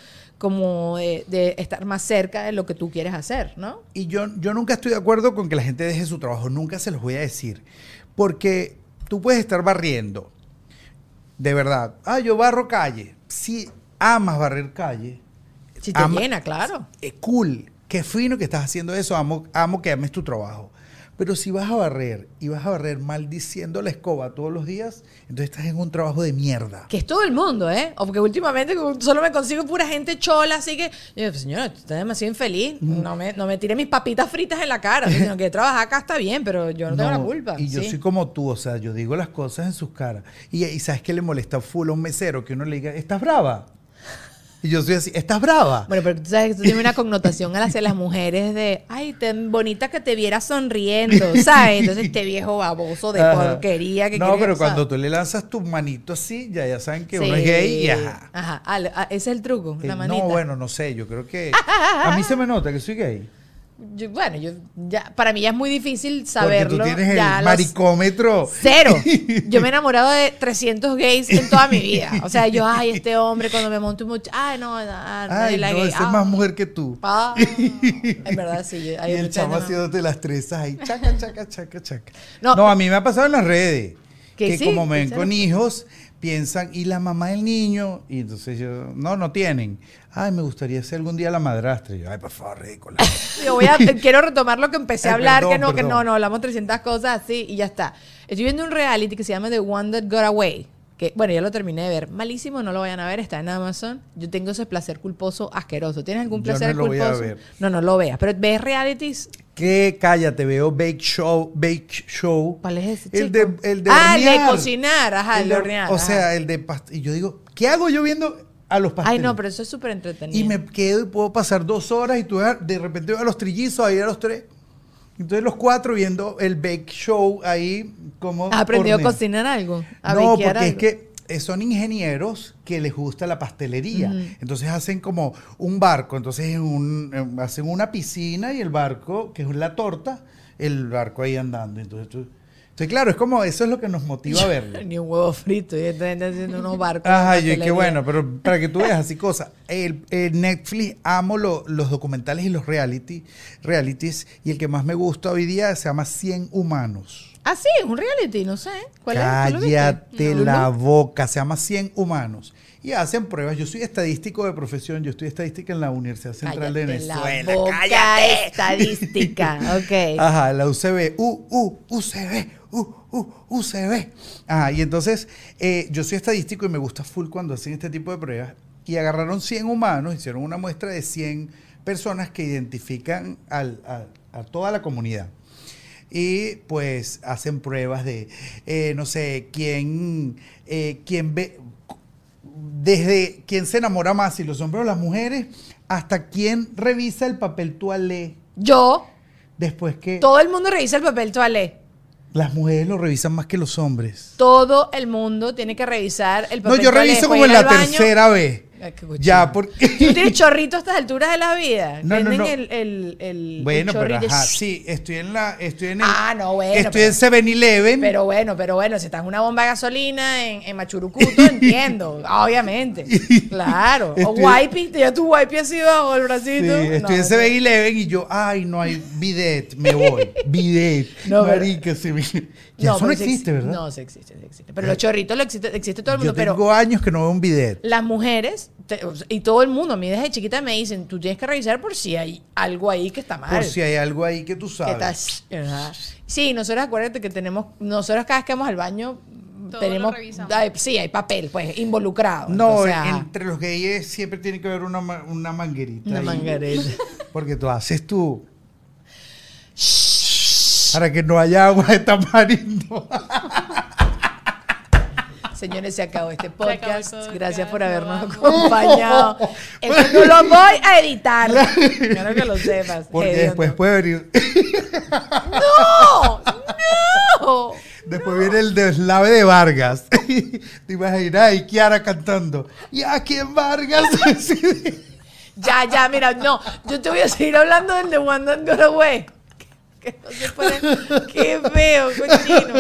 como de, de, estar más cerca de lo que tú quieres hacer, ¿no? Y yo, yo nunca estoy de acuerdo con que la gente deje su trabajo, nunca se los voy a decir, porque tú puedes estar barriendo, de verdad, ah, yo barro calle, si amas barrer calle. Si te llena, claro. Es cool, qué fino que estás haciendo eso, amo, amo que ames tu trabajo. Pero si vas a barrer y vas a barrer maldiciendo la escoba todos los días, entonces estás en un trabajo de mierda. Que es todo el mundo, ¿eh? O porque últimamente solo me consigo pura gente chola, así que, yo, señora, estás demasiado infeliz. No me, no me tire mis papitas fritas en la cara. sino *laughs* que trabajar acá está bien, pero yo no, tengo la culpa. Y yo soy como tú, o sea, yo digo las cosas en sus caras. Y, y sabes que le molesta full a un mesero que uno le diga, ¿estás brava? Y yo soy así, ¿estás brava? Bueno, pero tú sabes que eso tiene una connotación hacia las mujeres de, ay, tan bonita que te viera sonriendo, ¿sabes? Entonces este viejo baboso de porquería que No, pero cuando tú le lanzas tu manito así, ya, ya saben que uno es gay y ajá. Ajá, ah, ese es el truco, la manita. No, bueno, no sé, yo creo que... A mí se me nota que soy gay. Yo- bueno, yo ya, para mí ya es muy difícil Porque saberlo. tú tienes el ya los- maricómetro. Cero. *laughs* Yo me he enamorado de 300 gays en toda mi vida. O sea, yo, ay, este hombre cuando me monto mucho, ay, no, ah, Ay, la no, gay, ese ah, es más mujer que tú. ah. *laughs* En verdad, sí. yo- Y hay el muchas chamo no. haciéndote las trenzas ahí, chaca, chaca, chaca, chaca. No, No, a mí me ha pasado en las redes. Que Que sí, como me que ven con hijos, piensan, ¿y la mamá del niño? Y entonces yo, no, no tienen. Ay, me gustaría ser algún día la madrastra. Y yo, ay, por favor, ridícula. *laughs* Yo voy a, quiero retomar lo que empecé a hablar, perdón, que no, que no, no, hablamos 300 cosas así y ya está. Estoy viendo un reality que se llama The One That Got Away. Que, bueno, ya lo terminé de ver. Malísimo, no lo vayan a ver, está en Amazon. Yo tengo ese placer culposo asqueroso. ¿Tienes algún Yo no placer lo voy a culposo? ver. No, no lo veas. Pero ves realities. ¿Qué? Cállate, veo Bake Show. Bake Show. ¿Cuál es ese? El chico? de, el de ah, el de hornear. cocinar, ajá, el, de de- hornear. O ajá. sea, el de past- Y yo digo, ¿qué hago yo viendo a los pasteles? Ay, no, pero eso es súper entretenido. Y me quedo y puedo pasar dos horas y tú ves, de repente veo a los trillizos, ahí a los tres. Entonces los cuatro viendo el bake show ahí como... ¿Has aprendido a cocinar algo? ¿A No, porque es que son ingenieros que les gusta la pastelería. Entonces hacen como un barco. Entonces en un- en- hacen una piscina y el barco, que es la torta, el barco ahí andando. Entonces tú... Entonces, claro, es como, eso es lo que nos motiva a *laughs* verlo. Ni un huevo frito. Y esta gente haciendo unos barcos. Yo, qué bueno, pero *laughs* para que tú veas así cosas. El, el Netflix, amo lo- los documentales y los reality, realities, y el que más me gusta hoy día se llama 100 Humanos. Ah, sí, es un reality, no sé. ¿Cuál es? Cállate No. la boca, se llama 100 Humanos. Y hacen pruebas. Yo soy estadístico de profesión, yo estoy estadística en la Universidad Central de la Venezuela. boca, ¡Cállate! estadística. *laughs* Ok. Ajá, la UCB, U, U, UCB, U, U, UCB. Ajá, y entonces eh, yo soy estadístico y me gusta full cuando hacen este tipo de pruebas. Y agarraron 100 humanos, hicieron una muestra de 100 personas que identifican al- a, a toda la comunidad. Y pues hacen pruebas de, eh, no sé, quién, eh, quién ve, desde quién se enamora más, si los hombres o las mujeres, hasta quién revisa el papel toalé Yo, después que... todo el mundo revisa el papel toalé. Las mujeres lo revisan más que los hombres. Todo el mundo tiene que revisar el No, papel yo toalé. reviso como en la baño. tercera vez. Ay, qué cochino. Ya, porque... ¿Tú tienes chorrito a estas alturas de la vida? No, no, Venden no. el, el, el, Bueno, el pero chorrito. ajá, sí, estoy en la, estoy en el, Ah, no, bueno, estoy pero- en 7-Eleven. Pero bueno, pero bueno, si estás en una bomba de gasolina en, en Machurucuto, *laughs* entiendo, obviamente. *laughs* Claro. O Estoy- wipey, ya tu wipey así bajo el Sí, bracito. estoy No, en 7-Eleven y yo, ay, no hay bidet, me voy. *laughs* bidet. No, pero- Marica, se me... Ya eso no sí existe, exi- ¿verdad? No, sí existe, sí existe. Pero los chorritos lo existe, existe todo el mundo. yo Pero tengo años que no veo un bidet. las mujeres te- y todo el mundo, a mí desde chiquita me dicen, tú tienes que revisar por si hay algo ahí que está mal. Por si hay algo ahí que tú sabes. Sí, nosotros acuérdate que tenemos, nosotros cada vez que vamos al baño, Todo tenemos, lo revisamos. hay- sí, hay papel, pues, involucrado. No, entre los gays siempre tiene que haber una, una manguerita. una ahí. mangareta. *laughs* Porque tú haces tú. Para que no haya agua de tamarindo. *laughs* Señores, se acabó este *laughs* podcast. Gracias por nos habernos acompañado. *laughs* Esto no lo voy a editar. *laughs* Quiero que lo sepas. Porque después puede venir. ¡No! ¡No! Después viene el deslave de Vargas. Te imaginas ahí Kiara cantando. ¿Y aquí en Vargas? Ya, ya, mira, no. Yo te voy a seguir hablando del de Got Away. Que no se puede. Qué feo, cochino.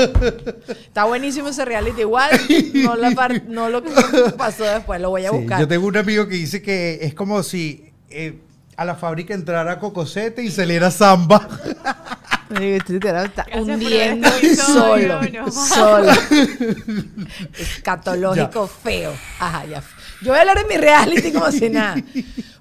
Está buenísimo ese reality. Igual, no, la par- no lo que pasó después. Lo voy a Sí, buscar. yo tengo un amigo que dice que es como si eh, a la fábrica entrara Cocosete y saliera Samba. Sí, este literal está hundiendo solo. no. Solo. *laughs* Escatológico feo. Ajá, ya. Yo voy a hablar de mi reality como si nada.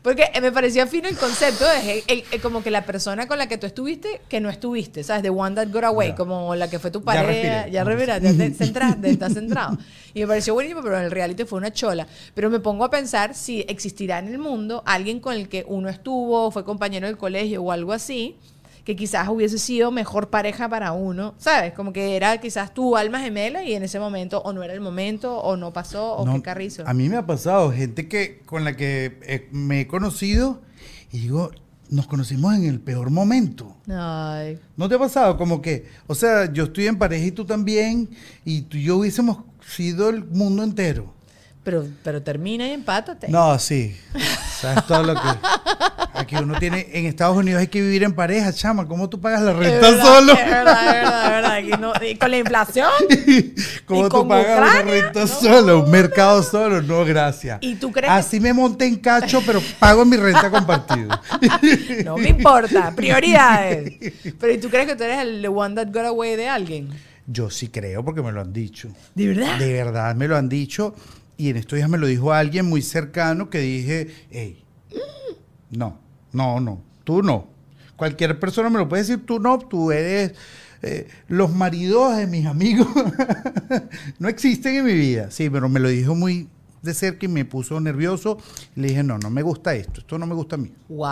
Porque me parecía fino el concepto de el- el- el- como que la persona con la que tú estuviste, que no estuviste, ¿sabes? The one that got away, como la que fue tu pareja. Ya respiraste, ya te centraste, estás centrado. Y me pareció buenísimo, pero el reality fue una chola. Pero me pongo a pensar si existirá en el mundo alguien con el que uno estuvo, fue compañero del colegio o algo así, que quizás hubiese sido mejor pareja para uno, ¿sabes? Como que era quizás tu alma gemela y en ese momento o no era el momento o no pasó o No, qué carrizo. A mí me ha pasado gente que con la que eh, me he conocido y digo, nos conocimos en el peor momento. Ay. ¿No te ha pasado? Como que, o sea, yo estoy en pareja y tú también, y tú y yo hubiésemos sido el mundo entero. Pero, pero termina y empátate. No, sí. *laughs* ¿Sabes todo lo que aquí uno tiene en Estados Unidos hay que vivir en pareja, chama, ¿cómo tú pagas la renta Es verdad, solo? Es verdad, es verdad, es verdad. Aquí no- y con la inflación. *laughs* ¿Cómo ¿Y tú pagas la Ucrania? renta solo? Un mercado solo, no, gracias. ¿Y tú crees que- Así me monté en cacho, pero pago mi renta compartida. *laughs* No me importa. Prioridades. *laughs* Pero ¿y tú crees que tú eres el one that got away de alguien? Yo sí creo porque me lo han dicho. ¿De verdad? De verdad me lo han dicho. Y en estos días me lo dijo alguien muy cercano que dije, hey, no, no, no, tú no. Cualquier persona me lo puede decir, tú no, tú eres... eh, los maridos de mis amigos *laughs* no existen en mi vida. Sí, pero me lo dijo muy de cerca y me puso nervioso. Y le dije, no, no me gusta esto, esto no me gusta a mí. Wow.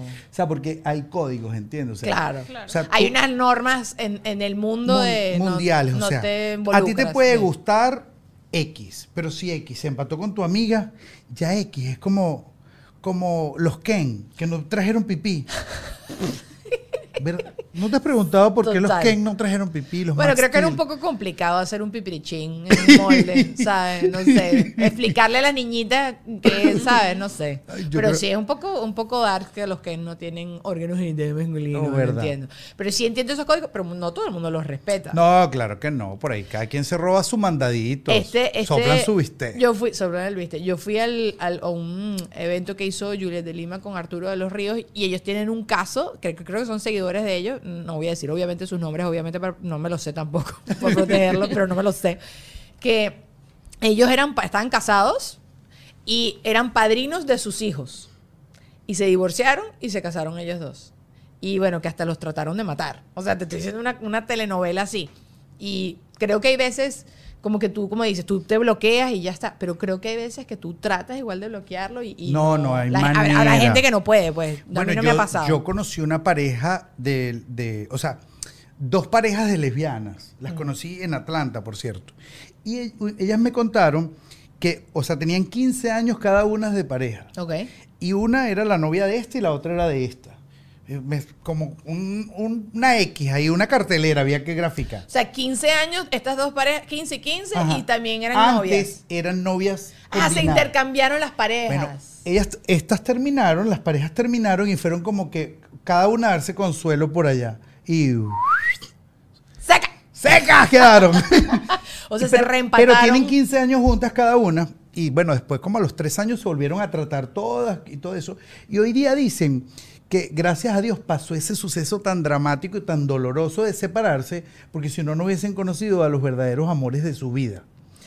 O sea, porque hay códigos, ¿entiendes? O sea, Claro. o sea, Hay unas normas en, en el mundo mun- de. no- mundiales, no o sea, te a ti te puede sí. gustar X, pero si X se empató con tu amiga, ya X es como como los Ken que no trajeron pipí. *laughs* ¿No te has preguntado por qué los. Ken no trajeron pipí? Los Bueno, Max creo que era un poco complicado hacer un pipirichín en un *laughs* molde, ¿sabes? No sé. Explicarle a las niñitas que, ¿sabes? No sé. Ay, Pero creo- sí es un poco, un poco dark que los que no tienen órganos genitales masculinos, No, no entiendo. Pero sí entiendo esos códigos, pero no todo el mundo los respeta. No, claro que no. Por ahí cada quien se roba su mandadito. Este, este, Soplan su bistec. Yo fui, soplan el bistec. Yo fui al, al- a un evento que hizo Juliet de Lima con Arturo de los Ríos y ellos tienen un caso, que que creo que son seguidores de ellos, no voy a decir obviamente sus nombres, obviamente para- no me lo sé tampoco, *laughs* por protegerlos, pero no me lo sé, que ellos eran, estaban casados y eran padrinos de sus hijos y se divorciaron y se casaron ellos dos. Y bueno, que hasta los trataron de matar. O sea, te estoy diciendo una, una telenovela así. Y creo que hay veces, como que tú, como dices, tú te bloqueas y ya está. Pero creo que hay veces que tú tratas igual de bloquearlo y. y No, no hay la- manera. Habrá gente que no puede, pues. a Bueno, mí no yo, me ha pasado. yo conocí una pareja de, de- o sea, dos parejas de lesbianas. Mm. Las conocí en Atlanta, por cierto. Y ellas me contaron que, o sea, tenían 15 años cada una de pareja. Ok. Y una era la novia de esta y la otra era de esta. Me- Como un- un- una X ahí, una cartelera, había que graficar. O sea, 15 años, estas dos parejas, 15 y 15, Ajá. y también eran Antes novias. eran novias. Ah, se intercambiaron las parejas. Bueno, ellas, estas terminaron, las parejas terminaron y fueron como que cada una a darse consuelo por allá. Y ¡Saca! secas *laughs* quedaron. O sea, pero, se reempataron. Pero tienen 15 años juntas cada una. Y bueno, después como a los tres años se volvieron a tratar todas y todo eso. Y hoy día dicen que gracias a Dios pasó ese suceso tan dramático y tan doloroso de separarse, porque si no, no hubiesen conocido a los verdaderos amores de su vida.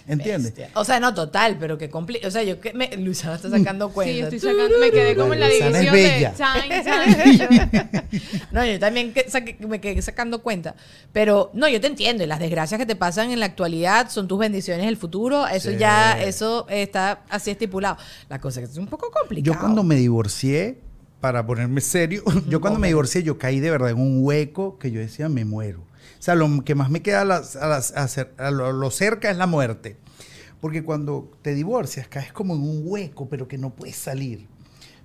¿Entiendes? Bestia. O sea, no total, pero que compli O sea, yo que me. Luisana está sacando cuenta. Sí, estoy sacando, me quedé como en la división de bella. time, time. No, yo también que- me quedé sacando cuenta. Pero no, yo te entiendo. y Las desgracias que te pasan en la actualidad son tus bendiciones del futuro. Eso Sí. ya, eso está así estipulado. La cosa es que es un poco complicado. Yo cuando me divorcié, para ponerme serio, *laughs* yo cuando me divorcié, yo caí de verdad en un hueco que yo decía, me muero. O sea, lo que más me queda a, las- a las- a lo, lo cerca es la muerte. Porque cuando te divorcias, caes como en un hueco, pero que no puedes salir.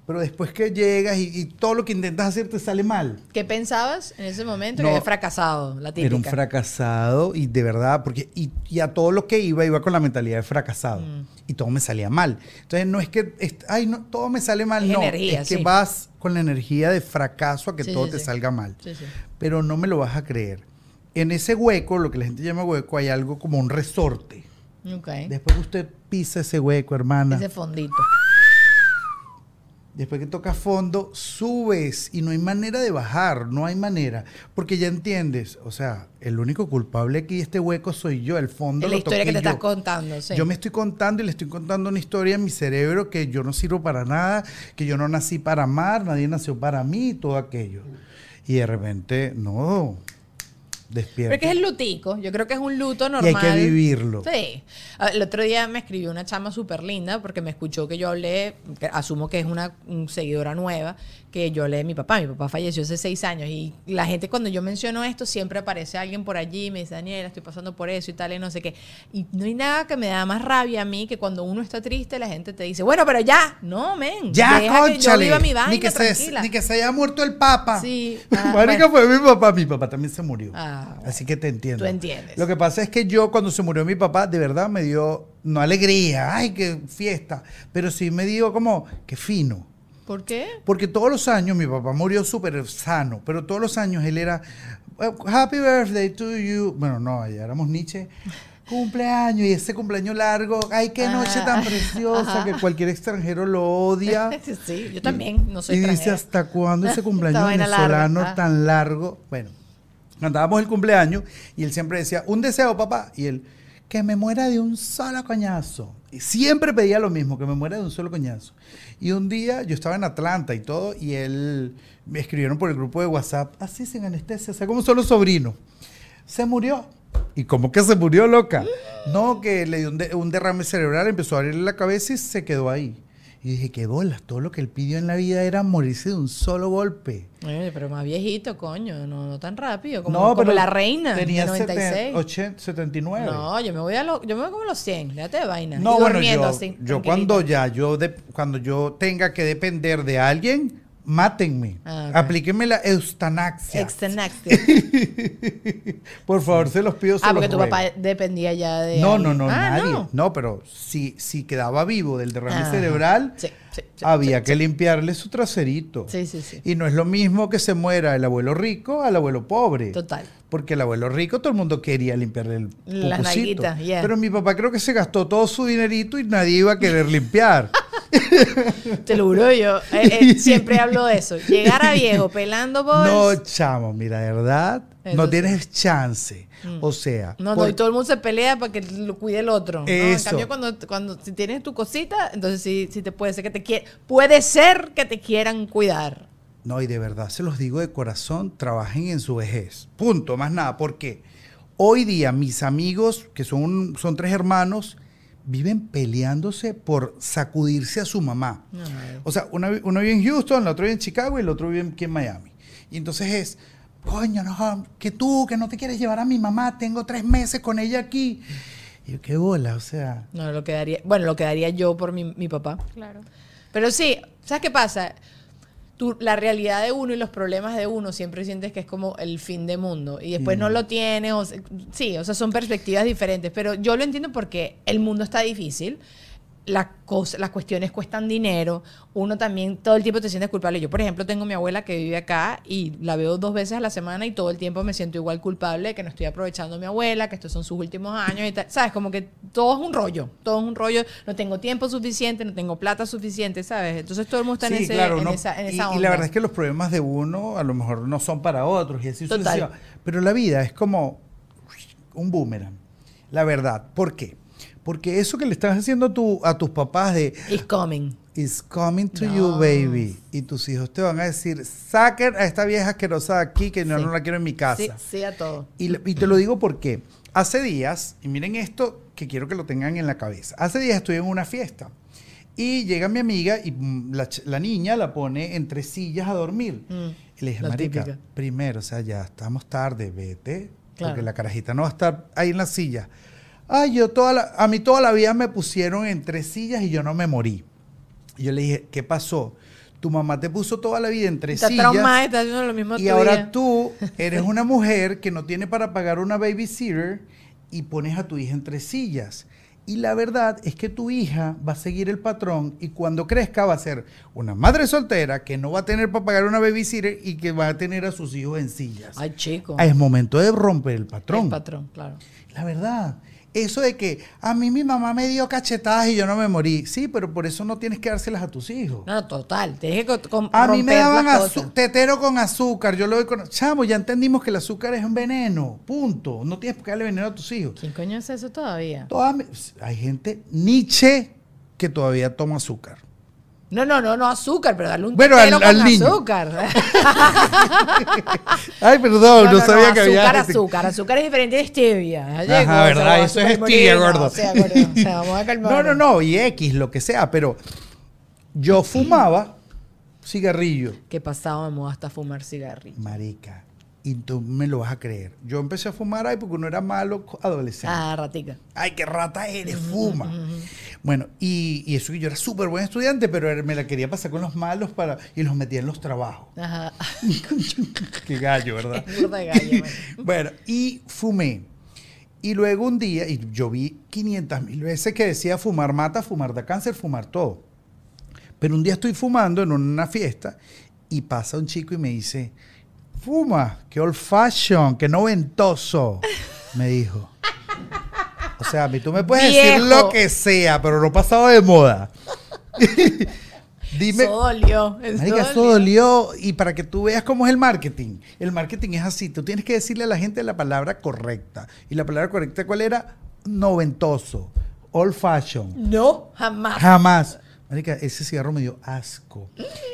Pero después que llegas y, y todo lo que intentas hacer te sale mal. ¿Qué pensabas en ese momento? No. que había fracasado, la típica. Era un fracasado y de verdad, porque y, y a todo lo que iba, iba con la mentalidad de fracasado. Mm. Y todo me salía mal. Entonces no es que, est- ay, no, todo me sale mal, Es no. energía, es que sí. vas con la energía de fracaso a que Sí, todo sí, te salga mal. Pero no me lo vas a creer. En ese hueco, lo que la gente llama hueco, hay algo como un resorte. Ok. Después que usted pisa ese hueco, hermana, Ese fondito. Después que tocas fondo, subes y no hay manera de bajar, no hay manera. Porque ya entiendes, o sea, el único culpable aquí de este hueco soy yo, el fondo Es la lo historia que te estás yo. contando, sí. Yo me estoy contando y le estoy contando una historia en mi cerebro que yo no sirvo para nada, que yo no nací para amar, nadie nació para mí todo aquello. Y de repente, no, despierto. Pero es el lutico. Yo creo que es un luto y normal. hay que vivirlo. Sí. Ah, El otro día me escribió una chama súper linda porque me escuchó que yo hablé, que asumo que es una un seguidora nueva, que yo hablé de mi papá. Mi papá falleció hace seis años y la gente cuando yo menciono esto siempre aparece alguien por allí y me dice, Daniela, estoy pasando por eso y tal y no sé qué. Y no hay nada que me da más rabia a mí que cuando uno está triste la gente te dice, bueno, pero ya, no, men. Ya, deja que yo viva mi vaina ni, que se, tranquila. ni que se haya muerto el papa. Sí. *laughs* Ah, Marica, bueno. fue mi papá. Mi papá también se murió. Ah, Ah, Así que te entiendo. Tú entiendes. Lo que pasa es que yo cuando se murió mi papá, de verdad me dio, no alegría, ay, qué fiesta, pero sí me dio como, qué fino. ¿Por qué? Porque todos los años, mi papá murió súper sano, pero todos los años él era, Happy birthday to you. Bueno, no, ya éramos Nietzsche. *laughs* Cumpleaños y ese cumpleaños largo, ay, qué noche tan preciosa que cualquier extranjero lo odia. *laughs* sí, yo también no soy y dice. ¿hasta cuándo ese *laughs* cumpleaños larga, venezolano ah. tan largo? Bueno, cantábamos el cumpleaños y él siempre decía, un deseo, papá. Y él, que me muera de un solo coñazo. Y siempre pedía lo mismo, que me muera de un solo coñazo. Y un día yo estaba en Atlanta y todo, y él me escribieron por el grupo de WhatsApp, así sin anestesia, o sea, como solo sobrino. Se murió. ¿Y cómo que se murió, loca? No, que le dio un, de- un derrame cerebral, empezó a abrirle la cabeza y se quedó ahí. Y dije, qué bolas, todo lo que él pidió en la vida era morirse de un solo golpe. Oye, pero más viejito, coño, no, no tan rápido, como, no, como pero la reina tenía de 96. 70, 80, 79. No, yo me voy a lo- yo me voy como a los 100, déjate de vaina. No, y bueno, yo, así, yo cuando ya, yo de- cuando yo tenga que depender de alguien, mátenme. Ah. Aplíquenme la eutanasia. Extenaxia. *laughs* Por favor, se los pido. se ah, porque los tu ruego. papá dependía ya de No, no, no, Ah, nadie. no. No, pero si, si quedaba vivo del derrame cerebral, Sí, sí, sí, había que limpiarle su traserito. Sí, sí, sí. Y no es lo mismo que se muera el abuelo rico al abuelo pobre. Total. Porque el abuelo rico todo el mundo quería limpiarle el Las yeah. Pero mi papá creo que se gastó todo su dinerito y nadie iba a querer limpiar. *laughs* Te lo juro yo. eh, eh, *laughs* siempre hablo de eso. Llegar a viejo pelando bols. no, chamo, mira, de verdad, Eso no sí. Mm. tienes chance. O sea, No, no, y todo el mundo se pelea para que lo cuide el otro. ¿no? En cambio, cuando, cuando si tienes tu cosita, entonces sí, sí te puede ser que te quie- puede ser que te quieran cuidar. No, y de verdad se los digo de corazón, trabajen en su vejez. Punto, más nada, porque hoy día mis amigos, que son, son tres hermanos, viven peleándose por sacudirse a su mamá. Ay. O sea, uno vive en Houston, el otro vive en Chicago y el otro vive aquí en Miami. Y entonces es, coño, no, que tú, que no te quieres llevar a mi mamá, tengo tres meses con ella aquí. Y yo, qué bola, o sea. No, lo quedaría, bueno, lo quedaría yo por mi, mi papá. Claro. Pero sí, ¿sabes qué pasa? Tú, la realidad de uno y los problemas de uno siempre sientes que es como el fin de mundo y después Mm. no lo tienes. O sí, o sea, son perspectivas diferentes, pero yo lo entiendo porque el mundo está difícil. Las, cosas, las cuestiones cuestan dinero, uno también todo el tiempo te sientes culpable. Yo, por ejemplo, tengo mi abuela que vive acá y la veo dos veces a la semana y todo el tiempo me siento igual culpable de que no estoy aprovechando a mi abuela, que estos son sus últimos años y tal. ¿Sabes? Como que todo es un rollo, todo es un rollo. No tengo tiempo suficiente, no tengo plata suficiente, ¿sabes? Entonces todo el mundo está en, ese, claro, en no- esa, en y, esa y onda. la verdad es que los problemas de uno a lo mejor no son para otros y así Total. Pero la vida es como un boomerang. La verdad. ¿Por qué? Porque eso que le estás haciendo a, tu, a tus papás de It's coming. It's coming to No. you, baby. Y tus hijos te van a decir, saquen a esta vieja asquerosa de aquí que no, Sí. no la quiero en mi casa. Sí, sí a todo. Y, te lo digo porque hace días, y miren esto que quiero que lo tengan en la cabeza, hace días estoy en una fiesta y llega mi amiga y mm, la, niña la pone entre sillas a dormir. Mm, Y le dije, la marica, típica. primero, o sea, ya estamos tarde, vete, Claro. porque la carajita no va a estar ahí en la silla. Ay, yo toda la, a mí toda la vida me pusieron en tres sillas y yo no me morí. Y yo le dije, ¿qué pasó? Tu mamá te puso toda la vida en tres Está sillas. traumada, está haciendo lo mismo Y ahora tú *laughs* eres una mujer que no tiene para pagar una babysitter y pones a tu hija en tres sillas. Y la verdad es que tu hija va a seguir el patrón y cuando crezca va a ser una madre soltera que no va a tener para pagar una babysitter y que va a tener a sus hijos en sillas. Ay, chico. Es momento de romper el patrón. El patrón, claro. La verdad. Eso de que a mí mi mamá me dio cachetadas y yo no me morí. Sí, pero por eso no tienes que dárselas a tus hijos. No, total. Tienes que A mí me daban tetero con azúcar. Yo lo doy con. Chamo, ya entendimos que el azúcar es un veneno. Punto. No tienes por qué darle veneno a tus hijos. ¿Quién coño es eso todavía? Toda hay gente Nietzsche que todavía toma azúcar. No, no, no, no azúcar, pero dale un Bueno, al- con al niño. azúcar. *laughs* Ay, perdón, no, sabía que había. azúcar, gente- azúcar. Azúcar es diferente de stevia. Ajá, llegó, o sea, ¿verdad? Eso es stevia, gordo. O sea, gordo, o sea, vamos a *laughs* calmar. No, no, no, y X, lo que sea, pero yo fumaba cigarrillo. Que pasaba de moda hasta fumar cigarrillo. Marica. Y tú me lo vas a creer. Yo empecé a fumar ahí porque uno era malo adolescente. Ah, ratica. Ay, qué rata eres, fuma. Bueno, y, y eso que yo era súper buen estudiante, pero me la quería pasar con los malos para y los metía en los trabajos. Ajá. *laughs* Qué gallo, ¿verdad? Es burda de gallo, *laughs* bueno, y fumé. Y luego un día, y yo vi 500 mil veces que decía fumar mata, fumar da cáncer, fumar todo. Pero un día estoy fumando en una fiesta y pasa un chico y me dice, fuma, qué old fashion, qué noventoso, me dijo. O sea, a mí tú me puedes decir lo que sea, pero no pasado de moda. *laughs* Dime, Eso dolió. Eso Marica, esto dolió. Y para que tú veas cómo es el marketing. El marketing es así. Tú tienes que decirle a la gente la palabra correcta. Y la palabra correcta, ¿cuál era? Noventoso. Old fashion. No, jamás. Jamás. Marica, ese cigarro me dio asco.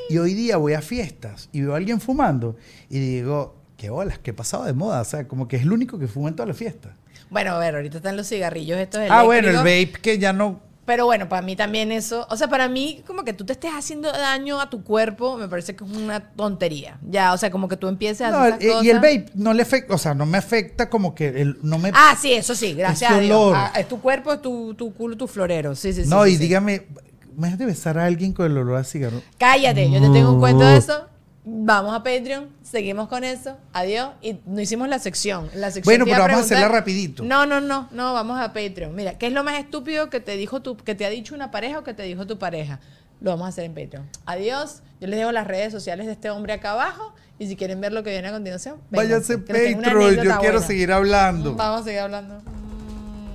Y hoy día voy a fiestas y veo a alguien fumando y digo, qué bolas, qué pasado de moda. O sea, como que es el único que fuma en toda la fiesta. Bueno, a ver, ahorita están los cigarrillos estos Ah, bueno, el eléctricos. vape que ya no. Pero bueno, para mí también eso, o sea, para mí como que tú te estés haciendo daño a tu cuerpo, me parece que es una tontería. Ya, o sea, como que tú empieces a No, hacer esas y el vape no le afecta, o sea, no me afecta como que el, no me Ah, sí, eso sí, gracias a Dios. olor. Ah, es tu cuerpo, es tu, tu culo, tu florero. Sí, sí, sí. no, sí, y sí. dígame, imagínate besar a alguien con el olor a cigarro. Cállate, yo te tengo un cuento de eso. Vamos a Patreon, seguimos con eso. Adiós. Y no hicimos la sección. La sección Bueno, pero vamos a hacerla rapidito. No, no, no, no, vamos a Patreon. Mira, ¿qué es lo más estúpido que te dijo tu, que te ha dicho una pareja o que te dijo tu pareja? Lo vamos a hacer en Patreon. Adiós. Yo les dejo las redes sociales de este hombre acá abajo. Y si quieren ver lo que viene a continuación, Váyanse a Patreon, yo quiero buena. seguir hablando. Vamos a seguir hablando.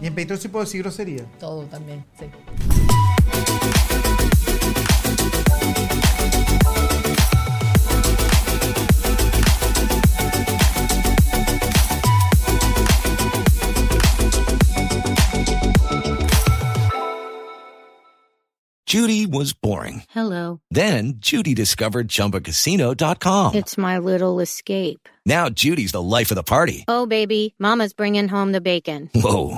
Y en Patreon sí puedo decir grosería. Todo también, sí. Judy was boring. Hello. Then Judy discovered ChumbaCasino.com. It's my little escape. Now Judy's the life of the party. Oh, baby, Mama's bringing home the bacon. Whoa,